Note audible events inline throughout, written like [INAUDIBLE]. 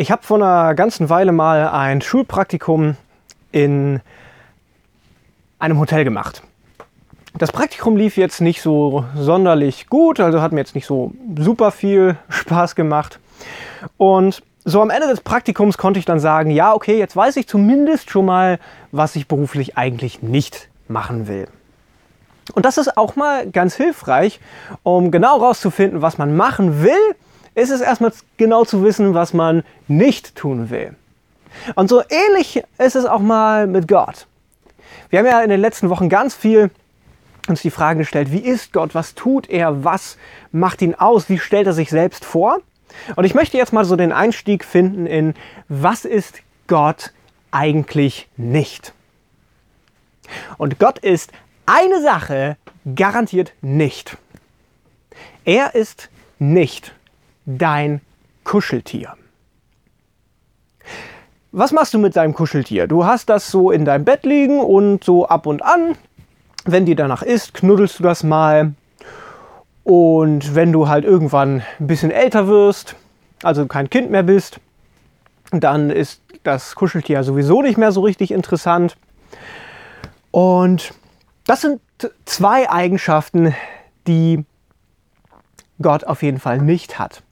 Ich habe vor einer ganzen Weile mal ein Schulpraktikum in einem Hotel gemacht. Das Praktikum lief jetzt nicht so sonderlich gut, also hat mir jetzt nicht so super viel [LAUGHS] Spaß gemacht. Und so am Ende des Praktikums konnte ich dann sagen, ja, okay, jetzt weiß ich zumindest schon mal, was ich beruflich eigentlich nicht machen will. Und das ist auch mal ganz hilfreich, um genau herauszufinden, was man machen will ist es erstmal genau zu wissen, was man nicht tun will. Und so ähnlich ist es auch mal mit Gott. Wir haben ja in den letzten Wochen ganz viel uns die Frage gestellt, wie ist Gott, was tut er, was macht ihn aus, wie stellt er sich selbst vor? Und ich möchte jetzt mal so den Einstieg finden in, was ist Gott eigentlich nicht? Und Gott ist eine Sache garantiert nicht. Er ist nicht dein Kuscheltier. Was machst du mit deinem Kuscheltier? Du hast das so in deinem Bett liegen und so ab und an, wenn dir danach ist, knuddelst du das mal. Und wenn du halt irgendwann ein bisschen älter wirst, also kein Kind mehr bist, dann ist das Kuscheltier sowieso nicht mehr so richtig interessant. Und das sind zwei Eigenschaften, die Gott auf jeden Fall nicht hat.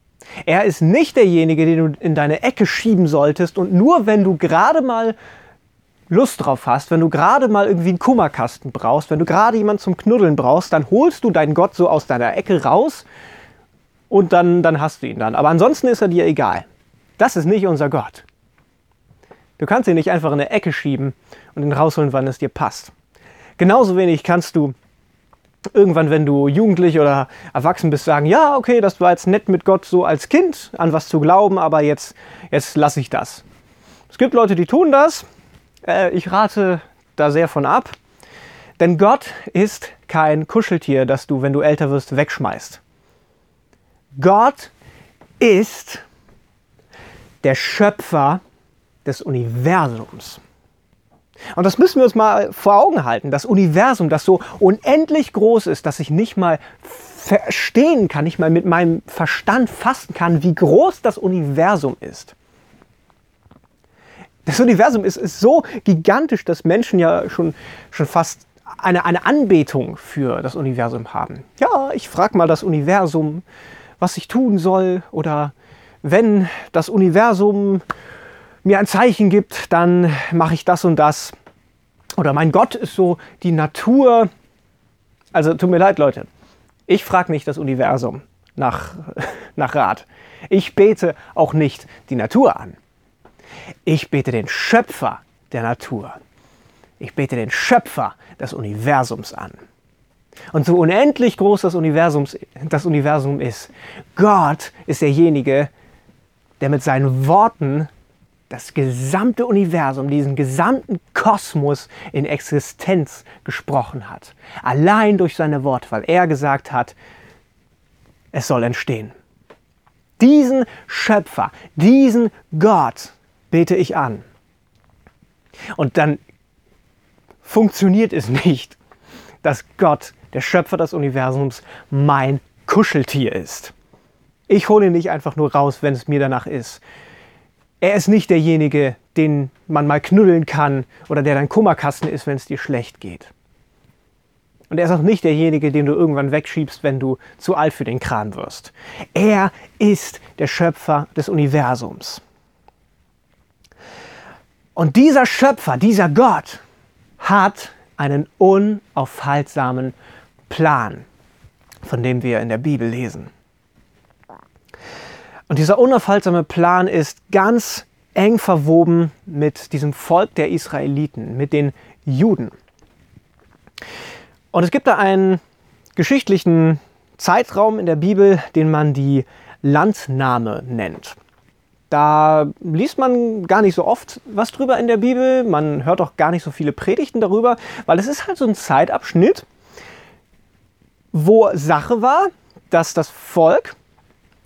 Er ist nicht derjenige, den du in deine Ecke schieben solltest und nur wenn du gerade mal Lust drauf hast, wenn du gerade mal irgendwie einen Kummerkasten brauchst, wenn du gerade jemanden zum Knuddeln brauchst, dann holst du deinen Gott so aus deiner Ecke raus und dann, dann hast du ihn dann. Aber ansonsten ist er dir egal. Das ist nicht unser Gott. Du kannst ihn nicht einfach in eine Ecke schieben und ihn rausholen, wann es dir passt. Genauso wenig kannst du irgendwann, wenn du jugendlich oder erwachsen bist, sagen, ja, okay, das war jetzt nett mit Gott so als Kind an was zu glauben, aber jetzt, jetzt lasse ich das. Es gibt Leute, die tun das. Äh, ich rate da sehr von ab. Denn Gott ist kein Kuscheltier, das du, wenn du älter wirst, wegschmeißt. Gott ist der Schöpfer des Universums. Und das müssen wir uns mal vor Augen halten. Das Universum, das so unendlich groß ist, dass ich nicht mal verstehen kann, nicht mal mit meinem Verstand fassen kann, wie groß das Universum ist. Das Universum ist, ist so gigantisch, dass Menschen ja schon, schon fast eine, eine Anbetung für das Universum haben. Ja, ich frage mal das Universum, was ich tun soll. Oder wenn das Universum mir ein Zeichen gibt, dann mache ich das und das. Oder mein Gott ist so die Natur. Also tut mir leid, Leute. Ich frage nicht das Universum nach, [LAUGHS] nach Rat. Ich bete auch nicht die Natur an. Ich bete den Schöpfer der Natur. Ich bete den Schöpfer des Universums an. Und so unendlich groß das, Universums, das Universum ist, Gott ist derjenige, der mit seinen Worten das gesamte Universum, diesen gesamten Kosmos in Existenz gesprochen hat. Allein durch seine Worte, weil er gesagt hat, es soll entstehen. Diesen Schöpfer, diesen Gott bete ich an. Und dann funktioniert es nicht, dass Gott, der Schöpfer des Universums, mein Kuscheltier ist. Ich hole ihn nicht einfach nur raus, wenn es mir danach ist. Er ist nicht derjenige, den man mal knuddeln kann oder der dein Kummerkasten ist, wenn es dir schlecht geht. Und er ist auch nicht derjenige, den du irgendwann wegschiebst, wenn du zu alt für den Kran wirst. Er ist der Schöpfer des Universums. Und dieser Schöpfer, dieser Gott, hat einen unaufhaltsamen Plan, von dem wir in der Bibel lesen. Und dieser unaufhaltsame Plan ist ganz eng verwoben mit diesem Volk der Israeliten, mit den Juden. Und es gibt da einen geschichtlichen Zeitraum in der Bibel, den man die Landnahme nennt. Da liest man gar nicht so oft was drüber in der Bibel, man hört auch gar nicht so viele Predigten darüber, weil es ist halt so ein Zeitabschnitt, wo Sache war, dass das Volk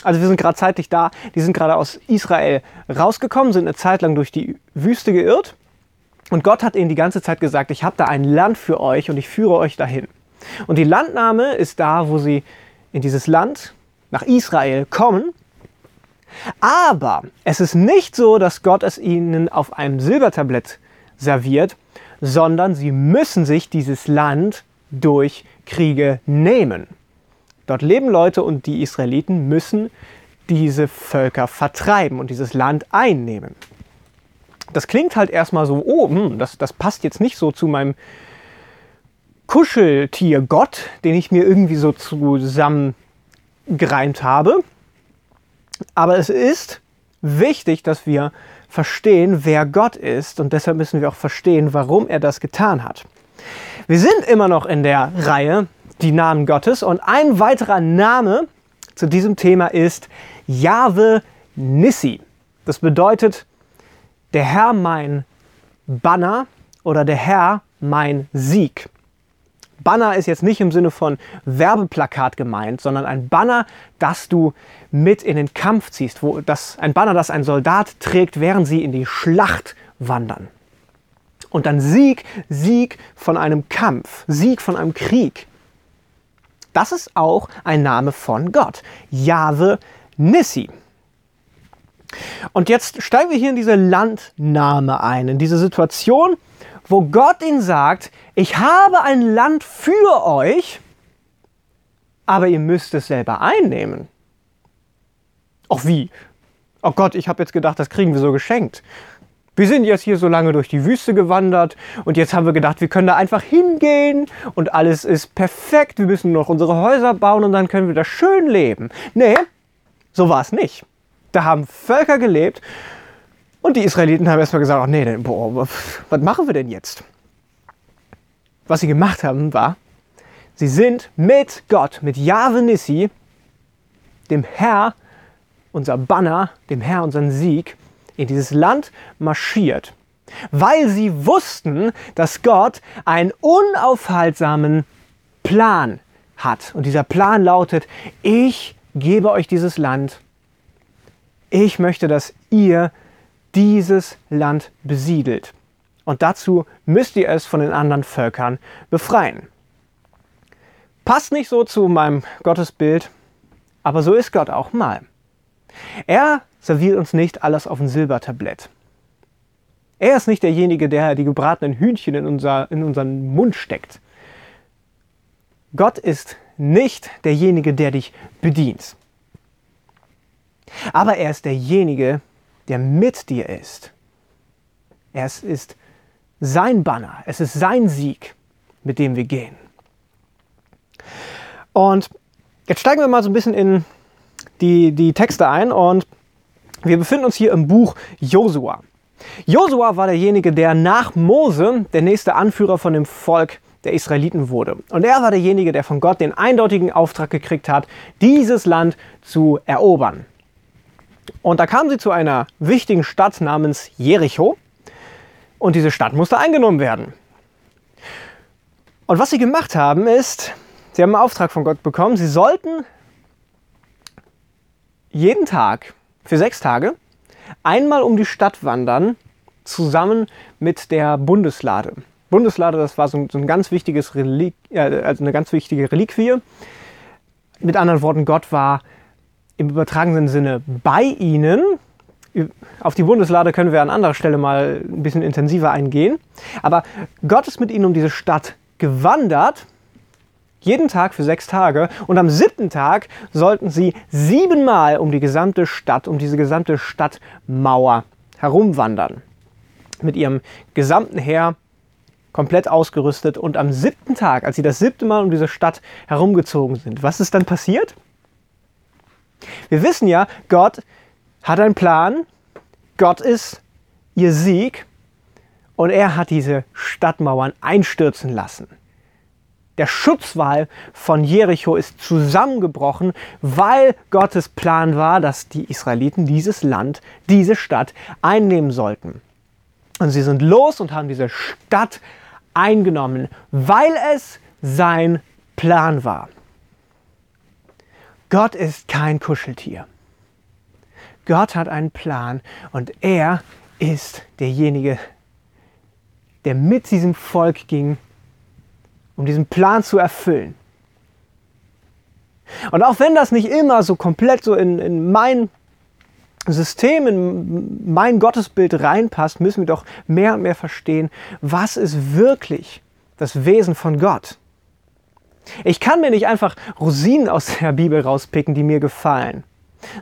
also wir sind gerade zeitlich da, die sind gerade aus Israel rausgekommen, sind eine Zeit lang durch die Wüste geirrt. Und Gott hat ihnen die ganze Zeit gesagt, ich habe da ein Land für euch und ich führe euch dahin. Und die Landnahme ist da, wo sie in dieses Land nach Israel kommen. Aber es ist nicht so, dass Gott es ihnen auf einem Silbertablett serviert, sondern sie müssen sich dieses Land durch Kriege nehmen. Dort leben Leute und die Israeliten müssen diese Völker vertreiben und dieses Land einnehmen. Das klingt halt erstmal so, oh, hm, das, das passt jetzt nicht so zu meinem Kuscheltier-Gott, den ich mir irgendwie so zusammengereimt habe. Aber es ist wichtig, dass wir verstehen, wer Gott ist und deshalb müssen wir auch verstehen, warum er das getan hat. Wir sind immer noch in der Reihe die Namen Gottes und ein weiterer Name zu diesem Thema ist Jahwe Nissi. Das bedeutet der Herr mein Banner oder der Herr mein Sieg. Banner ist jetzt nicht im Sinne von Werbeplakat gemeint, sondern ein Banner, das du mit in den Kampf ziehst, wo das, ein Banner, das ein Soldat trägt, während sie in die Schlacht wandern. Und dann Sieg, Sieg von einem Kampf, Sieg von einem Krieg. Das ist auch ein Name von Gott. Jahwe Nissi. Und jetzt steigen wir hier in diese Landnahme ein, in diese Situation, wo Gott ihnen sagt, ich habe ein Land für euch, aber ihr müsst es selber einnehmen. Ach wie? Oh Gott, ich habe jetzt gedacht, das kriegen wir so geschenkt. Wir sind jetzt hier so lange durch die Wüste gewandert und jetzt haben wir gedacht, wir können da einfach hingehen und alles ist perfekt. Wir müssen noch unsere Häuser bauen und dann können wir da schön leben. Nee, so war es nicht. Da haben Völker gelebt und die Israeliten haben erstmal gesagt, ach nee, boah, was machen wir denn jetzt? Was sie gemacht haben, war, sie sind mit Gott, mit Yahweh Nissi, dem Herr, unser Banner, dem Herr, unseren Sieg, in dieses Land marschiert, weil sie wussten, dass Gott einen unaufhaltsamen Plan hat. Und dieser Plan lautet, ich gebe euch dieses Land. Ich möchte, dass ihr dieses Land besiedelt. Und dazu müsst ihr es von den anderen Völkern befreien. Passt nicht so zu meinem Gottesbild, aber so ist Gott auch mal. Er serviert uns nicht alles auf ein Silbertablett. Er ist nicht derjenige, der die gebratenen Hühnchen in, unser, in unseren Mund steckt. Gott ist nicht derjenige, der dich bedient. Aber er ist derjenige, der mit dir ist. Es ist sein Banner, es ist sein Sieg, mit dem wir gehen. Und jetzt steigen wir mal so ein bisschen in die, die Texte ein und wir befinden uns hier im Buch Josua. Josua war derjenige, der nach Mose der nächste Anführer von dem Volk der Israeliten wurde. Und er war derjenige, der von Gott den eindeutigen Auftrag gekriegt hat, dieses Land zu erobern. Und da kamen sie zu einer wichtigen Stadt namens Jericho. Und diese Stadt musste eingenommen werden. Und was sie gemacht haben, ist, sie haben einen Auftrag von Gott bekommen, sie sollten jeden Tag für sechs Tage einmal um die Stadt wandern, zusammen mit der Bundeslade. Bundeslade, das war so ein, so ein ganz wichtiges Relik, äh, also eine ganz wichtige Reliquie. Mit anderen Worten, Gott war im übertragenen Sinne bei ihnen. Auf die Bundeslade können wir an anderer Stelle mal ein bisschen intensiver eingehen. Aber Gott ist mit ihnen um diese Stadt gewandert jeden Tag für sechs Tage. Und am siebten Tag sollten sie siebenmal um die gesamte Stadt, um diese gesamte Stadtmauer herumwandern. Mit ihrem gesamten Heer komplett ausgerüstet. Und am siebten Tag, als sie das siebte Mal um diese Stadt herumgezogen sind, was ist dann passiert? Wir wissen ja, Gott hat einen Plan. Gott ist ihr Sieg. Und er hat diese Stadtmauern einstürzen lassen. Der Schutzwall von Jericho ist zusammengebrochen, weil Gottes Plan war, dass die Israeliten dieses Land, diese Stadt einnehmen sollten. Und sie sind los und haben diese Stadt eingenommen, weil es sein Plan war. Gott ist kein Kuscheltier. Gott hat einen Plan und er ist derjenige, der mit diesem Volk ging um diesen Plan zu erfüllen. Und auch wenn das nicht immer so komplett so in, in mein System, in mein Gottesbild reinpasst, müssen wir doch mehr und mehr verstehen, was ist wirklich das Wesen von Gott. Ich kann mir nicht einfach Rosinen aus der Bibel rauspicken, die mir gefallen,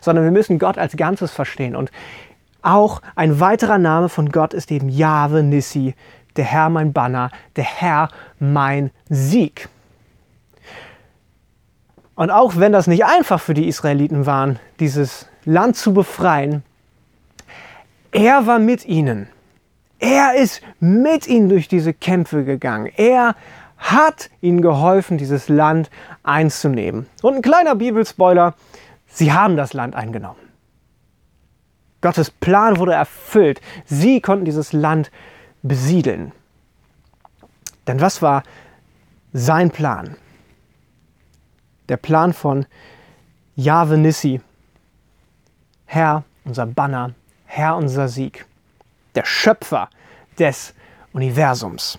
sondern wir müssen Gott als Ganzes verstehen. Und auch ein weiterer Name von Gott ist eben Jahwe Nissi, der Herr mein Banner, der Herr mein Sieg. Und auch wenn das nicht einfach für die Israeliten war, dieses Land zu befreien, er war mit ihnen. Er ist mit ihnen durch diese Kämpfe gegangen. Er hat ihnen geholfen, dieses Land einzunehmen. Und ein kleiner Bibelspoiler, sie haben das Land eingenommen. Gottes Plan wurde erfüllt. Sie konnten dieses Land besiedeln. Denn was war sein Plan? Der Plan von Jahwe Nissi, Herr, unser Banner, Herr, unser Sieg, der Schöpfer des Universums.